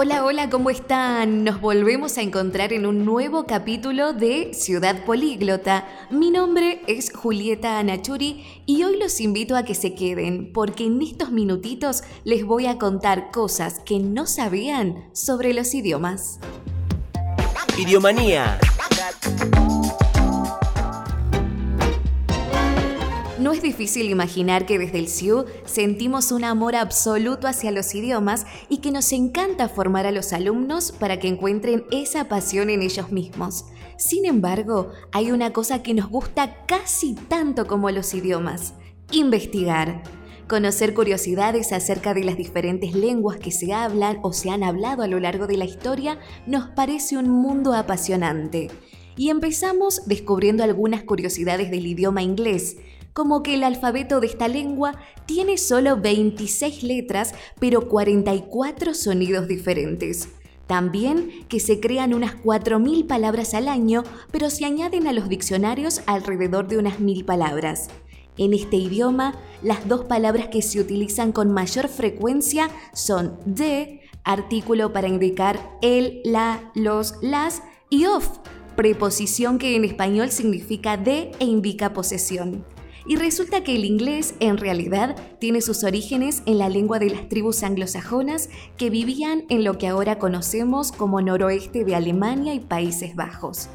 Hola, hola, ¿cómo están? Nos volvemos a encontrar en un nuevo capítulo de Ciudad Políglota. Mi nombre es Julieta Anachuri y hoy los invito a que se queden porque en estos minutitos les voy a contar cosas que no sabían sobre los idiomas. Idiomanía. No es difícil imaginar que desde el CIU sentimos un amor absoluto hacia los idiomas y que nos encanta formar a los alumnos para que encuentren esa pasión en ellos mismos. Sin embargo, hay una cosa que nos gusta casi tanto como los idiomas, investigar. Conocer curiosidades acerca de las diferentes lenguas que se hablan o se han hablado a lo largo de la historia nos parece un mundo apasionante. Y empezamos descubriendo algunas curiosidades del idioma inglés, como que el alfabeto de esta lengua tiene solo 26 letras, pero 44 sonidos diferentes. También que se crean unas 4.000 palabras al año, pero se añaden a los diccionarios alrededor de unas 1.000 palabras. En este idioma, las dos palabras que se utilizan con mayor frecuencia son de, artículo para indicar el, la, los, las, y of, preposición que en español significa de e indica posesión. Y resulta que el inglés en realidad tiene sus orígenes en la lengua de las tribus anglosajonas que vivían en lo que ahora conocemos como noroeste de Alemania y Países Bajos.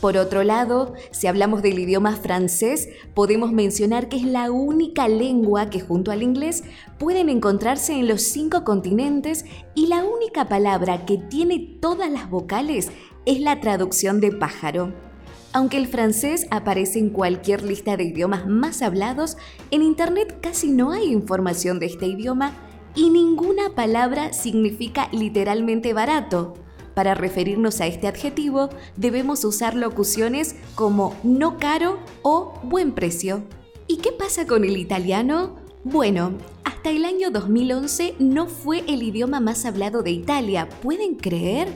Por otro lado, si hablamos del idioma francés, podemos mencionar que es la única lengua que junto al inglés pueden encontrarse en los cinco continentes y la única palabra que tiene todas las vocales es la traducción de pájaro. Aunque el francés aparece en cualquier lista de idiomas más hablados, en Internet casi no hay información de este idioma y ninguna palabra significa literalmente barato. Para referirnos a este adjetivo debemos usar locuciones como no caro o buen precio. ¿Y qué pasa con el italiano? Bueno, hasta el año 2011 no fue el idioma más hablado de Italia, ¿pueden creer?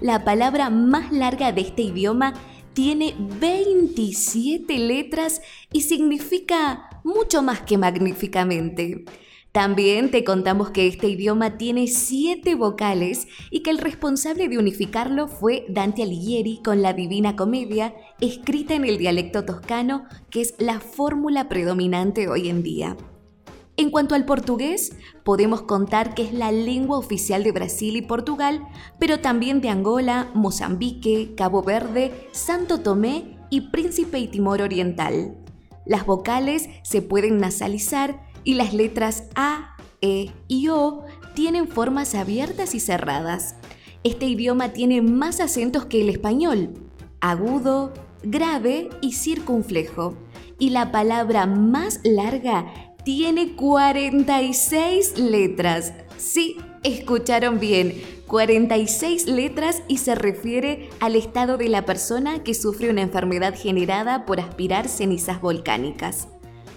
La palabra más larga de este idioma tiene 27 letras y significa mucho más que magníficamente. También te contamos que este idioma tiene siete vocales y que el responsable de unificarlo fue Dante Alighieri con la Divina Comedia, escrita en el dialecto toscano, que es la fórmula predominante hoy en día. En cuanto al portugués, podemos contar que es la lengua oficial de Brasil y Portugal, pero también de Angola, Mozambique, Cabo Verde, Santo Tomé y Príncipe y Timor Oriental. Las vocales se pueden nasalizar y las letras A, E y O tienen formas abiertas y cerradas. Este idioma tiene más acentos que el español, agudo, grave y circunflejo. Y la palabra más larga tiene 46 letras. Sí, escucharon bien, 46 letras y se refiere al estado de la persona que sufre una enfermedad generada por aspirar cenizas volcánicas.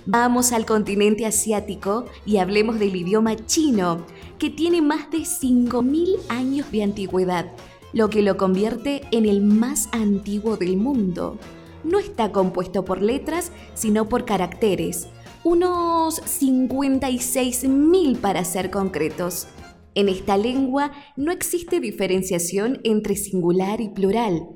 Vamos al continente asiático y hablemos del idioma chino, que tiene más de 5.000 años de antigüedad, lo que lo convierte en el más antiguo del mundo. No está compuesto por letras, sino por caracteres unos 56.000 para ser concretos. En esta lengua no existe diferenciación entre singular y plural.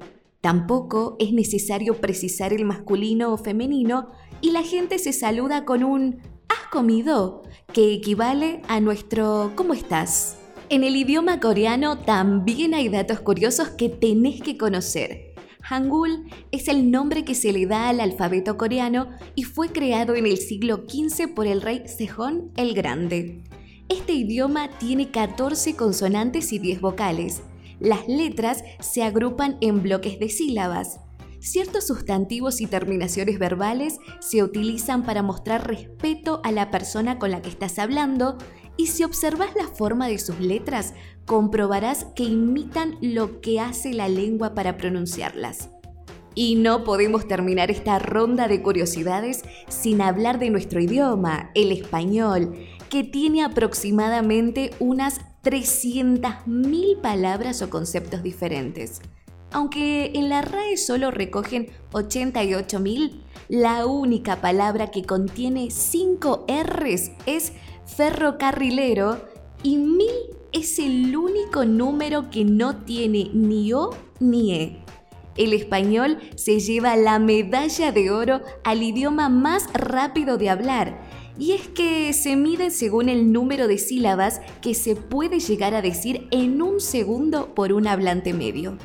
Tampoco es necesario precisar el masculino o femenino y la gente se saluda con un ¿has comido? que equivale a nuestro ¿cómo estás? En el idioma coreano también hay datos curiosos que tenés que conocer. Hangul es el nombre que se le da al alfabeto coreano y fue creado en el siglo XV por el rey Sejong el Grande. Este idioma tiene 14 consonantes y 10 vocales. Las letras se agrupan en bloques de sílabas. Ciertos sustantivos y terminaciones verbales se utilizan para mostrar respeto a la persona con la que estás hablando y si observas la forma de sus letras, comprobarás que imitan lo que hace la lengua para pronunciarlas. Y no podemos terminar esta ronda de curiosidades sin hablar de nuestro idioma, el español, que tiene aproximadamente unas 300.000 palabras o conceptos diferentes. Aunque en la RAE solo recogen 88.000, la única palabra que contiene 5 Rs es ferrocarrilero y 1000 es el único número que no tiene ni O ni E. El español se lleva la medalla de oro al idioma más rápido de hablar. Y es que se mide según el número de sílabas que se puede llegar a decir en un segundo por un hablante medio.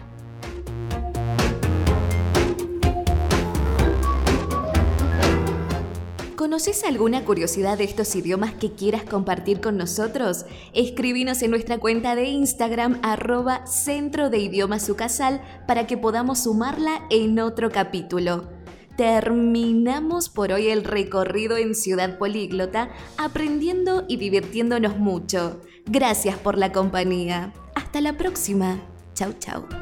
¿Conoces alguna curiosidad de estos idiomas que quieras compartir con nosotros? Escribinos en nuestra cuenta de Instagram arroba Centro de Idiomas para que podamos sumarla en otro capítulo. Terminamos por hoy el recorrido en Ciudad Políglota, aprendiendo y divirtiéndonos mucho. Gracias por la compañía. Hasta la próxima. Chau, chau.